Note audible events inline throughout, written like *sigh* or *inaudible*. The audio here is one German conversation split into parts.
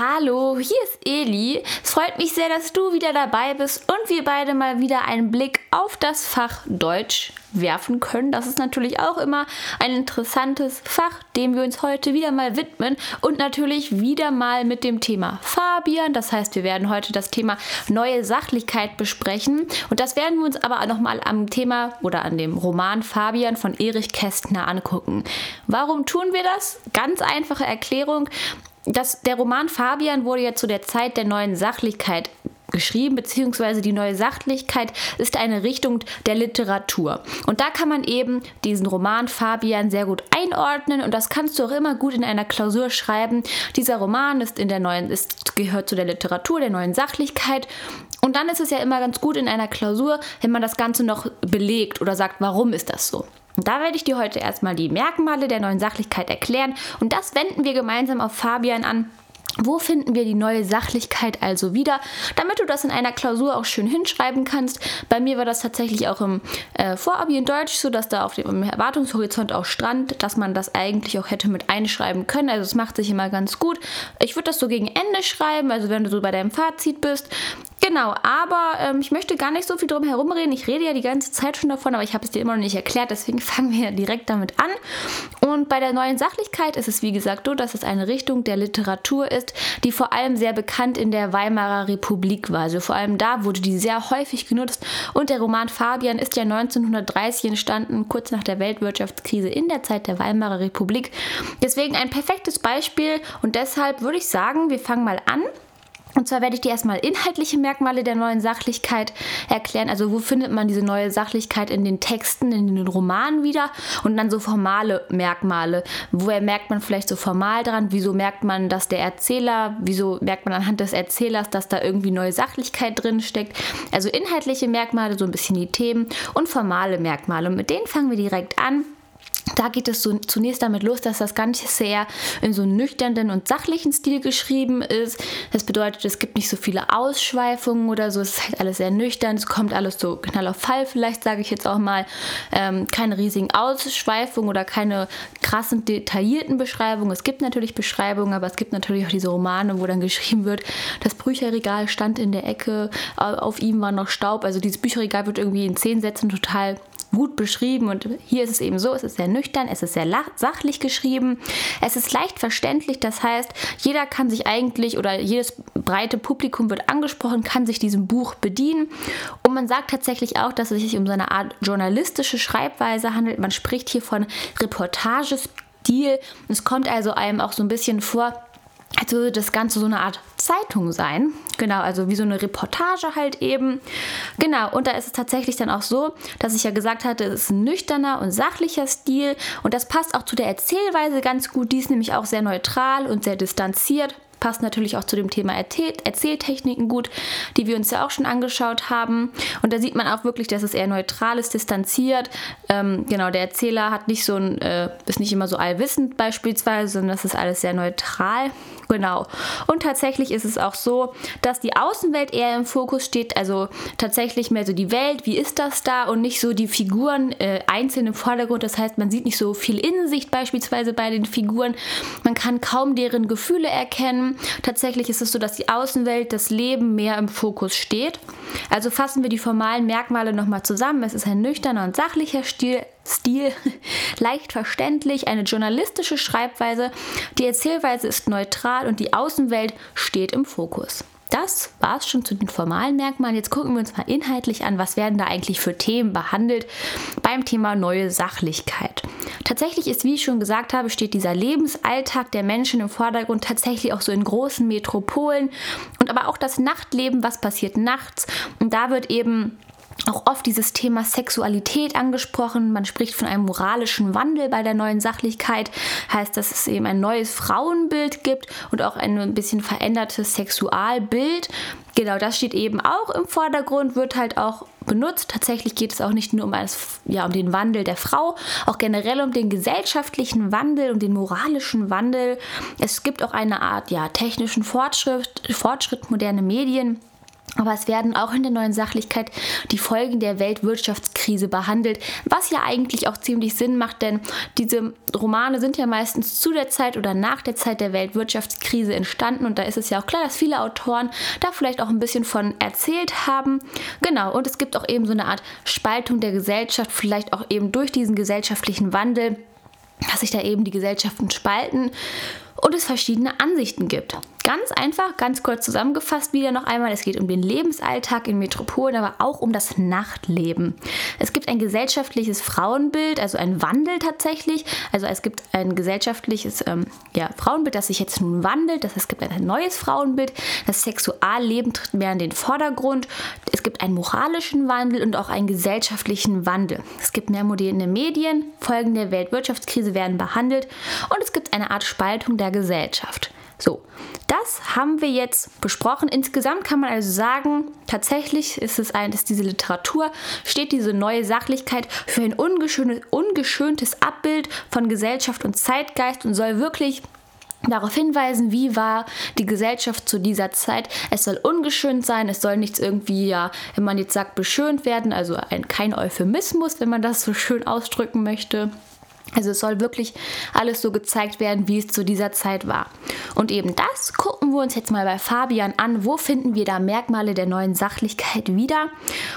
Hallo, hier ist Eli. Es freut mich sehr, dass du wieder dabei bist und wir beide mal wieder einen Blick auf das Fach Deutsch werfen können. Das ist natürlich auch immer ein interessantes Fach, dem wir uns heute wieder mal widmen und natürlich wieder mal mit dem Thema Fabian. Das heißt, wir werden heute das Thema neue Sachlichkeit besprechen und das werden wir uns aber nochmal am Thema oder an dem Roman Fabian von Erich Kästner angucken. Warum tun wir das? Ganz einfache Erklärung das, der Roman Fabian wurde ja zu der Zeit der neuen Sachlichkeit geschrieben, beziehungsweise die neue Sachlichkeit ist eine Richtung der Literatur. Und da kann man eben diesen Roman Fabian sehr gut einordnen und das kannst du auch immer gut in einer Klausur schreiben. Dieser Roman ist in der neuen, ist, gehört zu der Literatur, der neuen Sachlichkeit. Und dann ist es ja immer ganz gut in einer Klausur, wenn man das Ganze noch belegt oder sagt, warum ist das so. Und da werde ich dir heute erstmal die Merkmale der neuen Sachlichkeit erklären und das wenden wir gemeinsam auf Fabian an. Wo finden wir die neue Sachlichkeit also wieder, damit du das in einer Klausur auch schön hinschreiben kannst? Bei mir war das tatsächlich auch im äh, Vorabi in Deutsch so, dass da auf dem Erwartungshorizont auch stand, dass man das eigentlich auch hätte mit einschreiben können. Also es macht sich immer ganz gut. Ich würde das so gegen Ende schreiben, also wenn du so bei deinem Fazit bist, Genau, aber ähm, ich möchte gar nicht so viel drum herum reden. Ich rede ja die ganze Zeit schon davon, aber ich habe es dir immer noch nicht erklärt, deswegen *laughs* fangen wir direkt damit an. Und bei der neuen Sachlichkeit ist es wie gesagt so, dass es eine Richtung der Literatur ist, die vor allem sehr bekannt in der Weimarer Republik war. Also vor allem da wurde die sehr häufig genutzt. Und der Roman Fabian ist ja 1930 entstanden, kurz nach der Weltwirtschaftskrise in der Zeit der Weimarer Republik. Deswegen ein perfektes Beispiel und deshalb würde ich sagen, wir fangen mal an. Und zwar werde ich dir erstmal inhaltliche Merkmale der neuen Sachlichkeit erklären. Also wo findet man diese neue Sachlichkeit in den Texten, in den Romanen wieder? Und dann so formale Merkmale. Woher merkt man vielleicht so formal dran? Wieso merkt man, dass der Erzähler, wieso merkt man anhand des Erzählers, dass da irgendwie neue Sachlichkeit drin steckt? Also inhaltliche Merkmale, so ein bisschen die Themen und formale Merkmale. Und mit denen fangen wir direkt an. Da geht es so zunächst damit los, dass das Ganze sehr in so einem nüchternen und sachlichen Stil geschrieben ist. Das bedeutet, es gibt nicht so viele Ausschweifungen oder so. Es ist halt alles sehr nüchtern. Es kommt alles so knall auf Fall, vielleicht sage ich jetzt auch mal. Ähm, keine riesigen Ausschweifungen oder keine krassen, detaillierten Beschreibungen. Es gibt natürlich Beschreibungen, aber es gibt natürlich auch diese Romane, wo dann geschrieben wird, das Bücherregal stand in der Ecke, auf ihm war noch Staub. Also dieses Bücherregal wird irgendwie in zehn Sätzen total gut beschrieben und hier ist es eben so, es ist sehr nüchtern, es ist sehr sachlich geschrieben, es ist leicht verständlich, das heißt, jeder kann sich eigentlich oder jedes breite Publikum wird angesprochen, kann sich diesem Buch bedienen. Und man sagt tatsächlich auch, dass es sich um so eine Art journalistische Schreibweise handelt, man spricht hier von Reportagestil, es kommt also einem auch so ein bisschen vor, als würde das Ganze so eine Art Zeitung sein. Genau, also wie so eine Reportage halt eben. Genau, und da ist es tatsächlich dann auch so, dass ich ja gesagt hatte, es ist ein nüchterner und sachlicher Stil und das passt auch zu der Erzählweise ganz gut. Die ist nämlich auch sehr neutral und sehr distanziert passt natürlich auch zu dem Thema Erzähl Erzähltechniken gut, die wir uns ja auch schon angeschaut haben. Und da sieht man auch wirklich, dass es eher neutral ist, distanziert. Ähm, genau, der Erzähler hat nicht so ein, äh, ist nicht immer so allwissend beispielsweise, sondern das ist alles sehr neutral. Genau. Und tatsächlich ist es auch so, dass die Außenwelt eher im Fokus steht, also tatsächlich mehr so die Welt, wie ist das da und nicht so die Figuren äh, einzeln im Vordergrund. Das heißt, man sieht nicht so viel Innensicht beispielsweise bei den Figuren. Man kann kaum deren Gefühle erkennen. Tatsächlich ist es so, dass die Außenwelt, das Leben mehr im Fokus steht. Also fassen wir die formalen Merkmale nochmal zusammen. Es ist ein nüchterner und sachlicher Stil, Stil, *laughs* leicht verständlich, eine journalistische Schreibweise. Die Erzählweise ist neutral und die Außenwelt steht im Fokus. Das war es schon zu den formalen Merkmalen. Jetzt gucken wir uns mal inhaltlich an, was werden da eigentlich für Themen behandelt beim Thema neue Sachlichkeit. Tatsächlich ist, wie ich schon gesagt habe, steht dieser Lebensalltag der Menschen im Vordergrund tatsächlich auch so in großen Metropolen und aber auch das Nachtleben, was passiert nachts. Und da wird eben auch oft dieses Thema Sexualität angesprochen. Man spricht von einem moralischen Wandel bei der neuen Sachlichkeit. Heißt, dass es eben ein neues Frauenbild gibt und auch ein bisschen verändertes Sexualbild. Genau, das steht eben auch im Vordergrund, wird halt auch benutzt. Tatsächlich geht es auch nicht nur um, das, ja, um den Wandel der Frau, auch generell um den gesellschaftlichen Wandel, um den moralischen Wandel. Es gibt auch eine Art ja, technischen Fortschritt, Fortschritt moderne Medien Aber es werden auch in der neuen Sachlichkeit die Folgen der Weltwirtschaftskrise behandelt, was ja eigentlich auch ziemlich Sinn macht, denn diese Romane sind ja meistens zu der Zeit oder nach der Zeit der Weltwirtschaftskrise entstanden und da ist es ja auch klar, dass viele Autoren da vielleicht auch ein bisschen von erzählt haben. Genau, und es gibt auch eben so eine Art Spaltung der Gesellschaft, vielleicht auch eben durch diesen gesellschaftlichen Wandel, dass sich da eben die Gesellschaften spalten und es verschiedene Ansichten gibt. Ganz einfach, ganz kurz zusammengefasst wieder noch einmal, es geht um den Lebensalltag in Metropolen, aber auch um das Nachtleben. Es gibt ein gesellschaftliches Frauenbild, also ein Wandel tatsächlich. Also es gibt ein gesellschaftliches ähm, ja, Frauenbild, das sich jetzt nun wandelt. Das heißt, es gibt ein neues Frauenbild. Das Sexualleben tritt mehr in den Vordergrund. Es gibt einen moralischen Wandel und auch einen gesellschaftlichen Wandel. Es gibt mehr moderne Medien, Folgen der Weltwirtschaftskrise werden behandelt und es gibt eine Art Spaltung der Gesellschaft. So, das haben wir jetzt besprochen. Insgesamt kann man also sagen, tatsächlich ist es ein, dass diese Literatur steht diese neue Sachlichkeit für ein ungeschöntes, ungeschöntes Abbild von Gesellschaft und Zeitgeist und soll wirklich darauf hinweisen, wie war die Gesellschaft zu dieser Zeit. Es soll ungeschönt sein, es soll nichts irgendwie, ja, wenn man jetzt sagt, beschönt werden, also ein, kein Euphemismus, wenn man das so schön ausdrücken möchte. Also es soll wirklich alles so gezeigt werden, wie es zu dieser Zeit war. Und eben das gucken wir uns jetzt mal bei Fabian an. Wo finden wir da Merkmale der neuen Sachlichkeit wieder?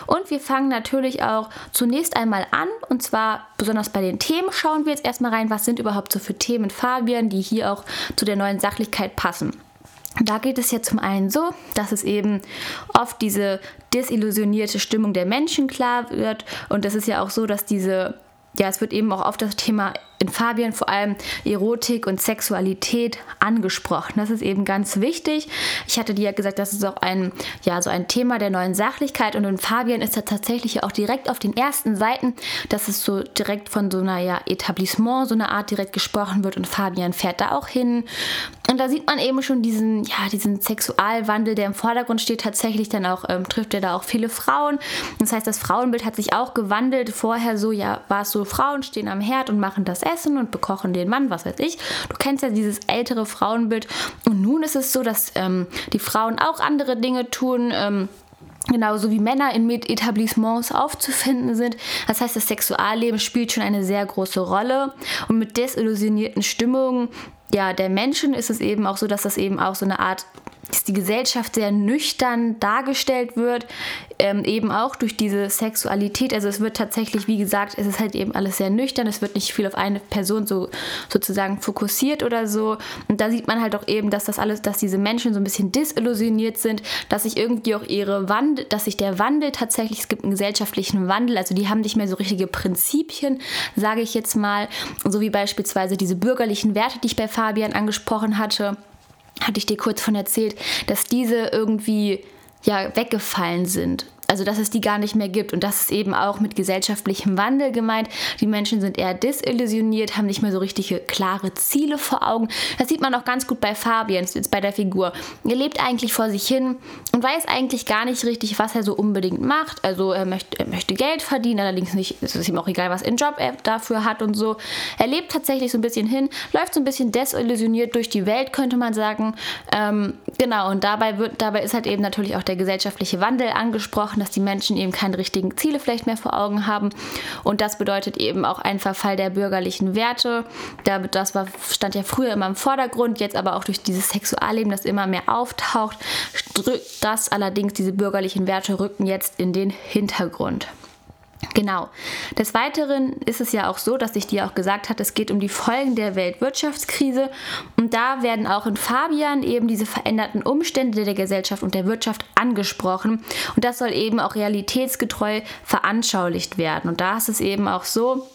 Und wir fangen natürlich auch zunächst einmal an. Und zwar besonders bei den Themen schauen wir jetzt erstmal rein, was sind überhaupt so für Themen Fabian, die hier auch zu der neuen Sachlichkeit passen. Da geht es ja zum einen so, dass es eben oft diese desillusionierte Stimmung der Menschen klar wird. Und es ist ja auch so, dass diese ja, es wird eben auch auf das Thema in Fabian vor allem Erotik und Sexualität angesprochen. Das ist eben ganz wichtig. Ich hatte dir ja gesagt, das ist auch ein, ja, so ein Thema der neuen Sachlichkeit und in Fabian ist da tatsächlich auch direkt auf den ersten Seiten, dass es so direkt von so einer ja, Etablissement, so einer Art direkt gesprochen wird und Fabian fährt da auch hin. Und da sieht man eben schon diesen, ja, diesen Sexualwandel, der im Vordergrund steht. Tatsächlich dann auch ähm, trifft er da auch viele Frauen. Das heißt, das Frauenbild hat sich auch gewandelt. Vorher so, ja, war es so, Frauen stehen am Herd und machen das Essen und bekochen den Mann, was weiß ich. Du kennst ja dieses ältere Frauenbild. Und nun ist es so, dass ähm, die Frauen auch andere Dinge tun. Ähm, Genauso wie Männer in Etablissements aufzufinden sind. Das heißt, das Sexualleben spielt schon eine sehr große Rolle. Und mit desillusionierten Stimmungen ja, der Menschen ist es eben auch so, dass das eben auch so eine Art dass die Gesellschaft sehr nüchtern dargestellt wird, ähm, eben auch durch diese Sexualität. Also es wird tatsächlich, wie gesagt, es ist halt eben alles sehr nüchtern, es wird nicht viel auf eine Person so sozusagen fokussiert oder so. Und da sieht man halt auch eben, dass das alles, dass diese Menschen so ein bisschen disillusioniert sind, dass sich irgendwie auch ihre Wandel, dass sich der Wandel tatsächlich, es gibt einen gesellschaftlichen Wandel, also die haben nicht mehr so richtige Prinzipien, sage ich jetzt mal, so wie beispielsweise diese bürgerlichen Werte, die ich bei Fabian angesprochen hatte hatte ich dir kurz von erzählt, dass diese irgendwie ja weggefallen sind also dass es die gar nicht mehr gibt. Und das ist eben auch mit gesellschaftlichem Wandel gemeint. Die Menschen sind eher desillusioniert, haben nicht mehr so richtige klare Ziele vor Augen. Das sieht man auch ganz gut bei Fabian, jetzt bei der Figur. Er lebt eigentlich vor sich hin und weiß eigentlich gar nicht richtig, was er so unbedingt macht. Also er möchte, er möchte Geld verdienen, allerdings nicht, es ist ihm auch egal, was er Job er dafür hat und so. Er lebt tatsächlich so ein bisschen hin, läuft so ein bisschen desillusioniert durch die Welt, könnte man sagen. Ähm, genau, und dabei, wird, dabei ist halt eben natürlich auch der gesellschaftliche Wandel angesprochen dass die Menschen eben keine richtigen Ziele vielleicht mehr vor Augen haben. Und das bedeutet eben auch ein Verfall der bürgerlichen Werte. Das war, stand ja früher immer im Vordergrund, jetzt aber auch durch dieses Sexualleben, das immer mehr auftaucht, das allerdings, diese bürgerlichen Werte rücken jetzt in den Hintergrund. Genau. Des Weiteren ist es ja auch so, dass ich dir auch gesagt habe, es geht um die Folgen der Weltwirtschaftskrise und da werden auch in Fabian eben diese veränderten Umstände der Gesellschaft und der Wirtschaft angesprochen und das soll eben auch realitätsgetreu veranschaulicht werden. Und da ist es eben auch so,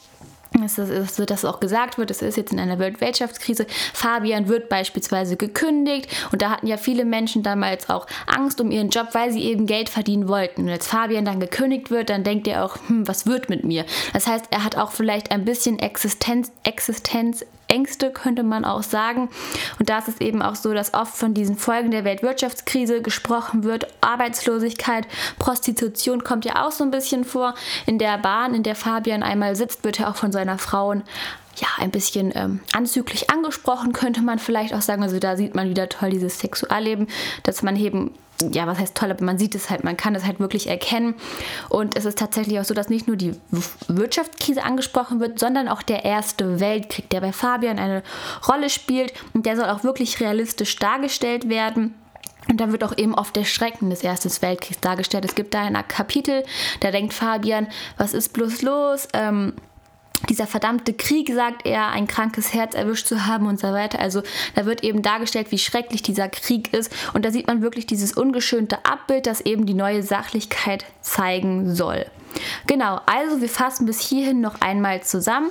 es ist, dass auch gesagt wird, es ist jetzt in einer Weltwirtschaftskrise. Fabian wird beispielsweise gekündigt und da hatten ja viele Menschen damals auch Angst um ihren Job, weil sie eben Geld verdienen wollten. Und als Fabian dann gekündigt wird, dann denkt er auch, hm, was wird mit mir? Das heißt, er hat auch vielleicht ein bisschen Existenz, Existenz Ängste, könnte man auch sagen. Und da ist es eben auch so, dass oft von diesen Folgen der Weltwirtschaftskrise gesprochen wird. Arbeitslosigkeit, Prostitution kommt ja auch so ein bisschen vor. In der Bahn, in der Fabian einmal sitzt, wird er auch von seiner Frau ja, ein bisschen ähm, anzüglich angesprochen, könnte man vielleicht auch sagen. Also da sieht man wieder toll dieses Sexualleben, dass man eben ja, was heißt toll, aber man sieht es halt, man kann es halt wirklich erkennen. Und es ist tatsächlich auch so, dass nicht nur die Wirtschaftskrise angesprochen wird, sondern auch der Erste Weltkrieg, der bei Fabian eine Rolle spielt und der soll auch wirklich realistisch dargestellt werden. Und da wird auch eben oft der Schrecken des Ersten Weltkriegs dargestellt. Es gibt da ein Kapitel, da denkt Fabian, was ist bloß los? Ähm, dieser verdammte Krieg, sagt er, ein krankes Herz erwischt zu haben und so weiter. Also da wird eben dargestellt, wie schrecklich dieser Krieg ist. Und da sieht man wirklich dieses ungeschönte Abbild, das eben die neue Sachlichkeit zeigen soll. Genau, also wir fassen bis hierhin noch einmal zusammen.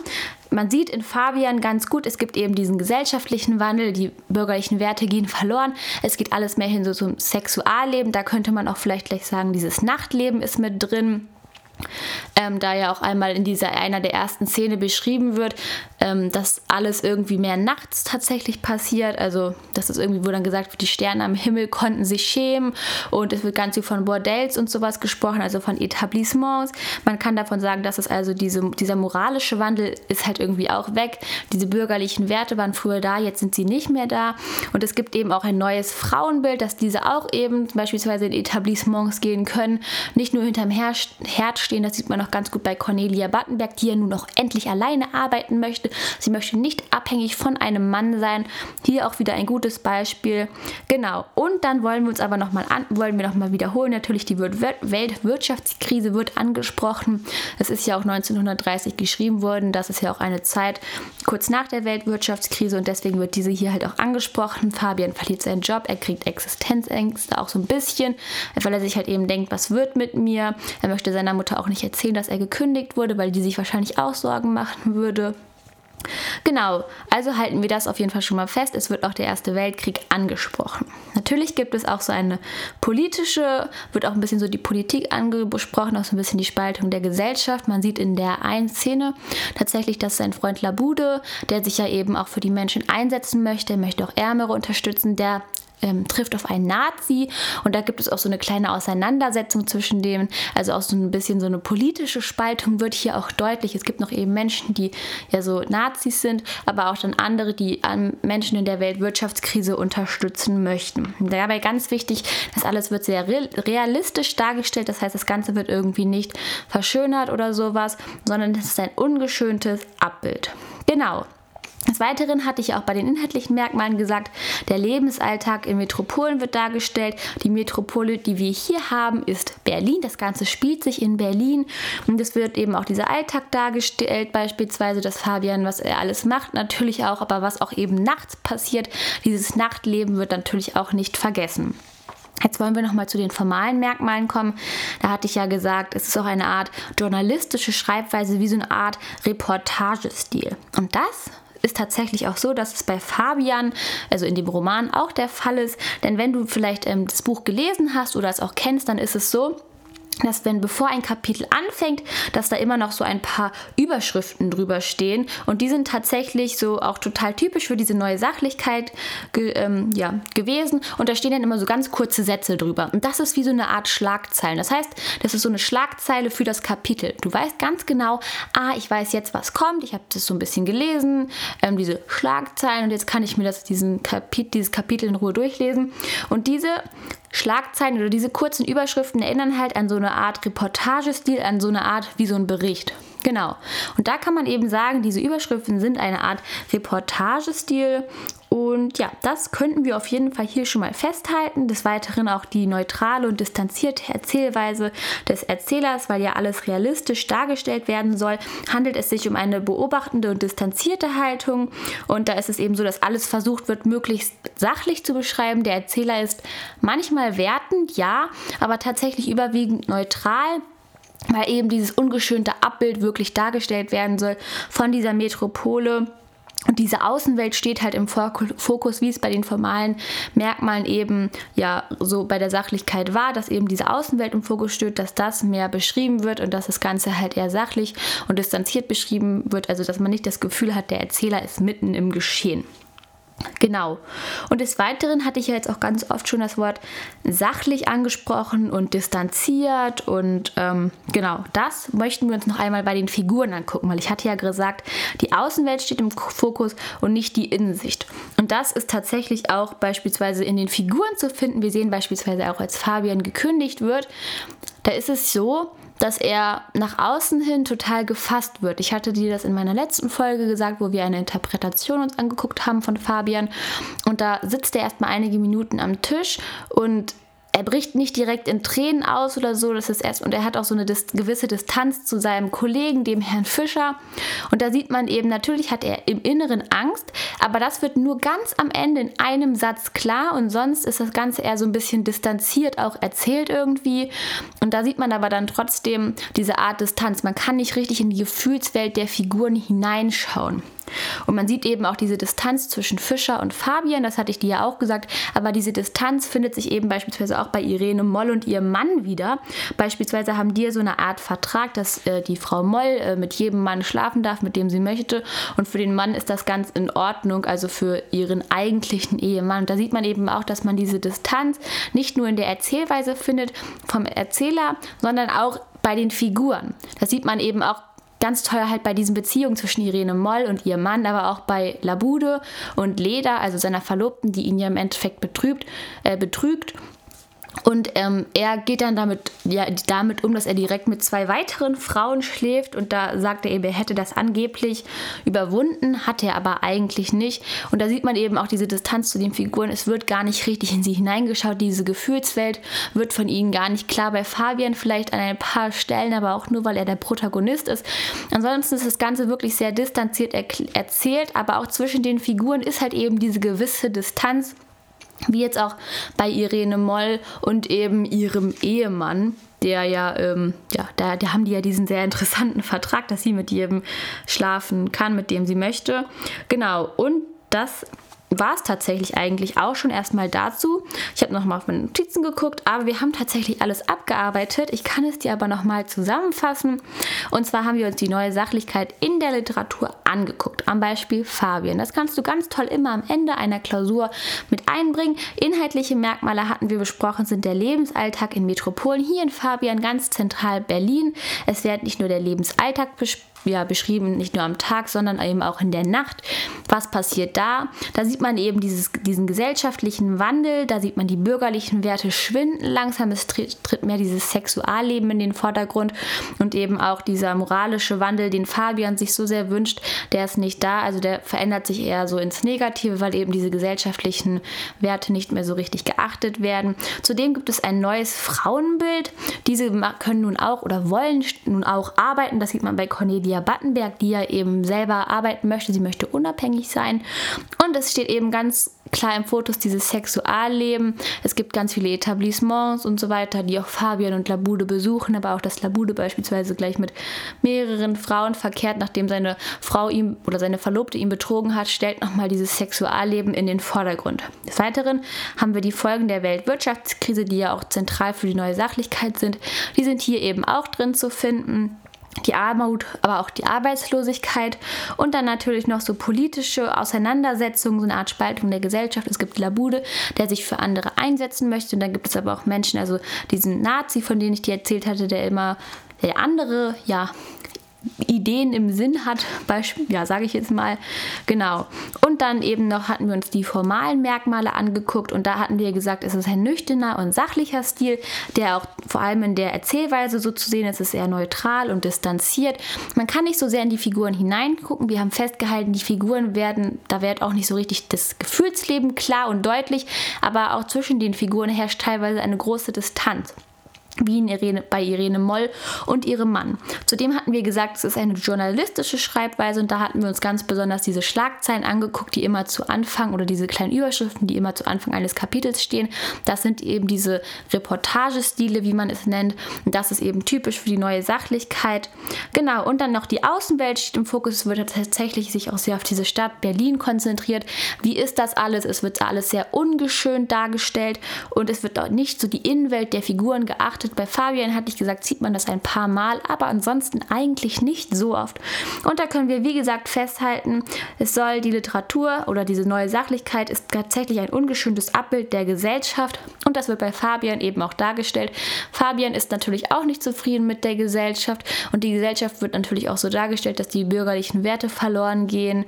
Man sieht in Fabian ganz gut, es gibt eben diesen gesellschaftlichen Wandel, die bürgerlichen Werte gehen verloren. Es geht alles mehr hin so zum Sexualleben. Da könnte man auch vielleicht gleich sagen, dieses Nachtleben ist mit drin ähm, da ja auch einmal in dieser einer der ersten Szene beschrieben wird, ähm, dass alles irgendwie mehr nachts tatsächlich passiert. Also, das ist irgendwie, wo dann gesagt wird, die Sterne am Himmel konnten sich schämen und es wird ganz viel von Bordells und sowas gesprochen, also von Etablissements. Man kann davon sagen, dass es also diese, dieser moralische Wandel ist halt irgendwie auch weg. Diese bürgerlichen Werte waren früher da, jetzt sind sie nicht mehr da. Und es gibt eben auch ein neues Frauenbild, dass diese auch eben beispielsweise in Etablissements gehen können, nicht nur hinterm Herd stehen. Das sieht man auch ganz gut bei Cornelia Battenberg, die ja nun noch endlich alleine arbeiten möchte. Sie möchte nicht abhängig von einem Mann sein. Hier auch wieder ein gutes Beispiel. Genau. Und dann wollen wir uns aber nochmal an, wollen wir noch mal wiederholen. Natürlich die Weltwirtschaftskrise wird angesprochen. Es ist ja auch 1930 geschrieben worden. Das ist ja auch eine Zeit kurz nach der Weltwirtschaftskrise und deswegen wird diese hier halt auch angesprochen. Fabian verliert seinen Job, er kriegt Existenzängste auch so ein bisschen, weil er sich halt eben denkt, was wird mit mir? Er möchte seiner Mutter auch nicht erzählen, dass er gekündigt wurde, weil die sich wahrscheinlich auch Sorgen machen würde. Genau, also halten wir das auf jeden Fall schon mal fest. Es wird auch der Erste Weltkrieg angesprochen. Natürlich gibt es auch so eine politische, wird auch ein bisschen so die Politik angesprochen, auch so ein bisschen die Spaltung der Gesellschaft. Man sieht in der einen Szene tatsächlich, dass sein Freund Labude, der sich ja eben auch für die Menschen einsetzen möchte, möchte auch Ärmere unterstützen, der ähm, trifft auf einen Nazi und da gibt es auch so eine kleine Auseinandersetzung zwischen denen, also auch so ein bisschen so eine politische Spaltung wird hier auch deutlich. Es gibt noch eben Menschen, die ja so Nazis sind, aber auch dann andere, die Menschen in der Weltwirtschaftskrise unterstützen möchten. dabei ganz wichtig, das alles wird sehr realistisch dargestellt, das heißt, das Ganze wird irgendwie nicht verschönert oder sowas, sondern es ist ein ungeschöntes Abbild. Genau, des Weiteren hatte ich auch bei den inhaltlichen Merkmalen gesagt, der Lebensalltag in Metropolen wird dargestellt. Die Metropole, die wir hier haben, ist Berlin. Das Ganze spielt sich in Berlin und es wird eben auch dieser Alltag dargestellt, beispielsweise das Fabian, was er alles macht, natürlich auch, aber was auch eben nachts passiert. Dieses Nachtleben wird natürlich auch nicht vergessen. Jetzt wollen wir nochmal zu den formalen Merkmalen kommen. Da hatte ich ja gesagt, es ist auch eine Art journalistische Schreibweise, wie so eine Art Reportagestil. Und das ist tatsächlich auch so, dass es bei Fabian, also in dem Roman, auch der Fall ist. Denn wenn du vielleicht ähm, das Buch gelesen hast oder es auch kennst, dann ist es so, dass wenn bevor ein Kapitel anfängt, dass da immer noch so ein paar Überschriften drüber stehen. Und die sind tatsächlich so auch total typisch für diese neue Sachlichkeit ge, ähm, ja, gewesen. Und da stehen dann immer so ganz kurze Sätze drüber. Und das ist wie so eine Art Schlagzeilen. Das heißt, das ist so eine Schlagzeile für das Kapitel. Du weißt ganz genau, ah, ich weiß jetzt, was kommt, ich habe das so ein bisschen gelesen, ähm, diese Schlagzeilen. Und jetzt kann ich mir das, diesen Kapit dieses Kapitel in Ruhe durchlesen. Und diese Schlagzeilen oder diese kurzen Überschriften erinnern halt an so eine Art Reportagestil, an so eine Art wie so ein Bericht. Genau. Und da kann man eben sagen, diese Überschriften sind eine Art Reportagestil. Und ja, das könnten wir auf jeden Fall hier schon mal festhalten. Des Weiteren auch die neutrale und distanzierte Erzählweise des Erzählers, weil ja alles realistisch dargestellt werden soll, handelt es sich um eine beobachtende und distanzierte Haltung. Und da ist es eben so, dass alles versucht wird, möglichst sachlich zu beschreiben. Der Erzähler ist manchmal wertend, ja, aber tatsächlich überwiegend neutral weil eben dieses ungeschönte Abbild wirklich dargestellt werden soll von dieser Metropole. Und diese Außenwelt steht halt im Fokus, wie es bei den formalen Merkmalen eben ja so bei der Sachlichkeit war, dass eben diese Außenwelt im Fokus steht, dass das mehr beschrieben wird und dass das Ganze halt eher sachlich und distanziert beschrieben wird, also dass man nicht das Gefühl hat, der Erzähler ist mitten im Geschehen. Genau. Und des Weiteren hatte ich ja jetzt auch ganz oft schon das Wort sachlich angesprochen und distanziert. Und ähm, genau, das möchten wir uns noch einmal bei den Figuren angucken, weil ich hatte ja gesagt, die Außenwelt steht im Fokus und nicht die Innensicht. Und das ist tatsächlich auch beispielsweise in den Figuren zu finden. Wir sehen beispielsweise auch, als Fabian gekündigt wird, da ist es so, dass er nach außen hin total gefasst wird. Ich hatte dir das in meiner letzten Folge gesagt, wo wir eine Interpretation uns angeguckt haben von Fabian. Und da sitzt er erstmal einige Minuten am Tisch und er bricht nicht direkt in Tränen aus oder so, das ist erst und er hat auch so eine dis gewisse Distanz zu seinem Kollegen, dem Herrn Fischer. Und da sieht man eben, natürlich hat er im Inneren Angst, aber das wird nur ganz am Ende in einem Satz klar und sonst ist das Ganze eher so ein bisschen distanziert auch erzählt irgendwie. Und da sieht man aber dann trotzdem diese Art Distanz. Man kann nicht richtig in die Gefühlswelt der Figuren hineinschauen. Und man sieht eben auch diese Distanz zwischen Fischer und Fabian, das hatte ich dir ja auch gesagt, aber diese Distanz findet sich eben beispielsweise auch bei Irene Moll und ihrem Mann wieder. Beispielsweise haben die so eine Art Vertrag, dass äh, die Frau Moll äh, mit jedem Mann schlafen darf, mit dem sie möchte. Und für den Mann ist das ganz in Ordnung, also für ihren eigentlichen Ehemann. Und da sieht man eben auch, dass man diese Distanz nicht nur in der Erzählweise findet vom Erzähler, sondern auch bei den Figuren. Das sieht man eben auch ganz toll halt bei diesen Beziehungen zwischen Irene Moll und ihrem Mann, aber auch bei Labude und Leda, also seiner Verlobten, die ihn ja im Endeffekt betrübt, äh, betrügt und ähm, er geht dann damit, ja, damit um, dass er direkt mit zwei weiteren Frauen schläft. Und da sagt er eben, er hätte das angeblich überwunden, hat er aber eigentlich nicht. Und da sieht man eben auch diese Distanz zu den Figuren. Es wird gar nicht richtig in sie hineingeschaut. Diese Gefühlswelt wird von ihnen gar nicht klar. Bei Fabian vielleicht an ein paar Stellen, aber auch nur, weil er der Protagonist ist. Ansonsten ist das Ganze wirklich sehr distanziert erzählt. Aber auch zwischen den Figuren ist halt eben diese gewisse Distanz wie jetzt auch bei Irene Moll und eben ihrem Ehemann, der ja, ähm, ja, da, da haben die ja diesen sehr interessanten Vertrag, dass sie mit jedem schlafen kann, mit dem sie möchte. Genau, und das war es tatsächlich eigentlich auch schon erstmal dazu. Ich habe nochmal auf meine Notizen geguckt, aber wir haben tatsächlich alles abgearbeitet. Ich kann es dir aber nochmal zusammenfassen. Und zwar haben wir uns die neue Sachlichkeit in der Literatur angeguckt. Am Beispiel Fabian. Das kannst du ganz toll immer am Ende einer Klausur mit einbringen. Inhaltliche Merkmale hatten wir besprochen, sind der Lebensalltag in Metropolen. Hier in Fabian ganz zentral Berlin. Es wird nicht nur der Lebensalltag besprochen ja, beschrieben, nicht nur am Tag, sondern eben auch in der Nacht. Was passiert da? Da sieht man eben dieses, diesen gesellschaftlichen Wandel, da sieht man die bürgerlichen Werte schwinden langsam, es tritt, tritt mehr dieses Sexualleben in den Vordergrund und eben auch dieser moralische Wandel, den Fabian sich so sehr wünscht, der ist nicht da, also der verändert sich eher so ins Negative, weil eben diese gesellschaftlichen Werte nicht mehr so richtig geachtet werden. Zudem gibt es ein neues Frauenbild. Diese können nun auch oder wollen nun auch arbeiten, das sieht man bei Cornelia Julia Battenberg, die ja eben selber arbeiten möchte. Sie möchte unabhängig sein. Und es steht eben ganz klar im Fotos dieses Sexualleben. Es gibt ganz viele Etablissements und so weiter, die auch Fabian und Labude besuchen, aber auch das Labude beispielsweise gleich mit mehreren Frauen verkehrt, nachdem seine Frau ihm oder seine Verlobte ihn betrogen hat, stellt nochmal dieses Sexualleben in den Vordergrund. Des Weiteren haben wir die Folgen der Weltwirtschaftskrise, die ja auch zentral für die neue Sachlichkeit sind. Die sind hier eben auch drin zu finden die Armut, aber auch die Arbeitslosigkeit und dann natürlich noch so politische Auseinandersetzungen, so eine Art Spaltung der Gesellschaft. Es gibt Labude, der sich für andere einsetzen möchte und dann gibt es aber auch Menschen, also diesen Nazi, von dem ich dir erzählt hatte, der immer der andere, ja, Ideen im Sinn hat, ja, sage ich jetzt mal, genau. Und dann eben noch hatten wir uns die formalen Merkmale angeguckt und da hatten wir gesagt, es ist ein nüchterner und sachlicher Stil, der auch vor allem in der Erzählweise so zu sehen ist, ist eher neutral und distanziert. Man kann nicht so sehr in die Figuren hineingucken. Wir haben festgehalten, die Figuren werden, da wird auch nicht so richtig das Gefühlsleben klar und deutlich, aber auch zwischen den Figuren herrscht teilweise eine große Distanz wie Irene, bei Irene Moll und ihrem Mann. Zudem hatten wir gesagt, es ist eine journalistische Schreibweise und da hatten wir uns ganz besonders diese Schlagzeilen angeguckt, die immer zu Anfang oder diese kleinen Überschriften, die immer zu Anfang eines Kapitels stehen. Das sind eben diese Reportagestile, wie man es nennt. Und das ist eben typisch für die neue Sachlichkeit. Genau, und dann noch die Außenwelt steht im Fokus. Es wird tatsächlich sich auch sehr auf diese Stadt Berlin konzentriert. Wie ist das alles? Es wird alles sehr ungeschönt dargestellt und es wird dort nicht so die Innenwelt der Figuren geachtet beachtet. Bei Fabian hatte ich gesagt, sieht man das ein paar Mal, aber ansonsten eigentlich nicht so oft. Und da können wir, wie gesagt, festhalten, es soll die Literatur oder diese neue Sachlichkeit ist tatsächlich ein ungeschöntes Abbild der Gesellschaft und das wird bei Fabian eben auch dargestellt. Fabian ist natürlich auch nicht zufrieden mit der Gesellschaft und die Gesellschaft wird natürlich auch so dargestellt, dass die bürgerlichen Werte verloren gehen,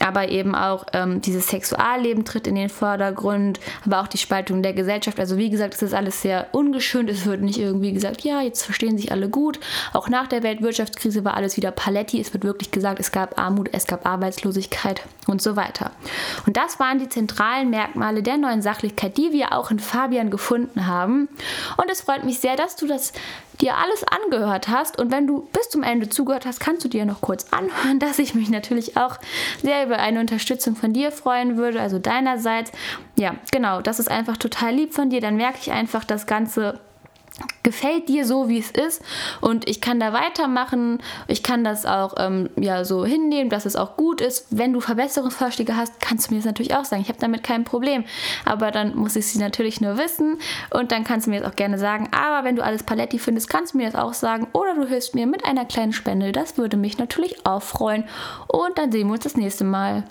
aber eben auch ähm, dieses Sexualleben tritt in den Vordergrund, aber auch die Spaltung der Gesellschaft. Also wie gesagt, es ist alles sehr ungeschönt. Es wird nicht irgendwie gesagt, ja, jetzt verstehen sich alle gut. Auch nach der Weltwirtschaftskrise war alles wieder Paletti. Es wird wirklich gesagt, es gab Armut, es gab Arbeitslosigkeit und so weiter. Und das waren die zentralen Merkmale der neuen Sachlichkeit, die wir auch in Fabian gefunden haben. Und es freut mich sehr, dass du das dir alles angehört hast. Und wenn du bis zum Ende zugehört hast, kannst du dir noch kurz anhören, dass ich mich natürlich auch sehr über eine Unterstützung von dir freuen würde, also deinerseits. Ja, genau, das ist einfach total lieb von dir. Dann merke ich einfach, das Ganze gefällt dir so, wie es ist und ich kann da weitermachen. Ich kann das auch ähm, ja, so hinnehmen, dass es auch gut ist. Wenn du Verbesserungsvorschläge hast, kannst du mir das natürlich auch sagen. Ich habe damit kein Problem. Aber dann muss ich sie natürlich nur wissen und dann kannst du mir das auch gerne sagen. Aber wenn du alles Paletti findest, kannst du mir das auch sagen oder du hilfst mir mit einer kleinen Spende. Das würde mich natürlich auch freuen. Und dann sehen wir uns das nächste Mal.